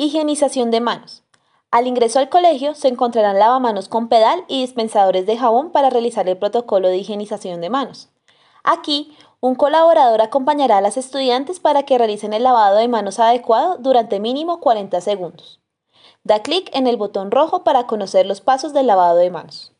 Higienización de manos. Al ingreso al colegio se encontrarán lavamanos con pedal y dispensadores de jabón para realizar el protocolo de higienización de manos. Aquí, un colaborador acompañará a las estudiantes para que realicen el lavado de manos adecuado durante mínimo 40 segundos. Da clic en el botón rojo para conocer los pasos del lavado de manos.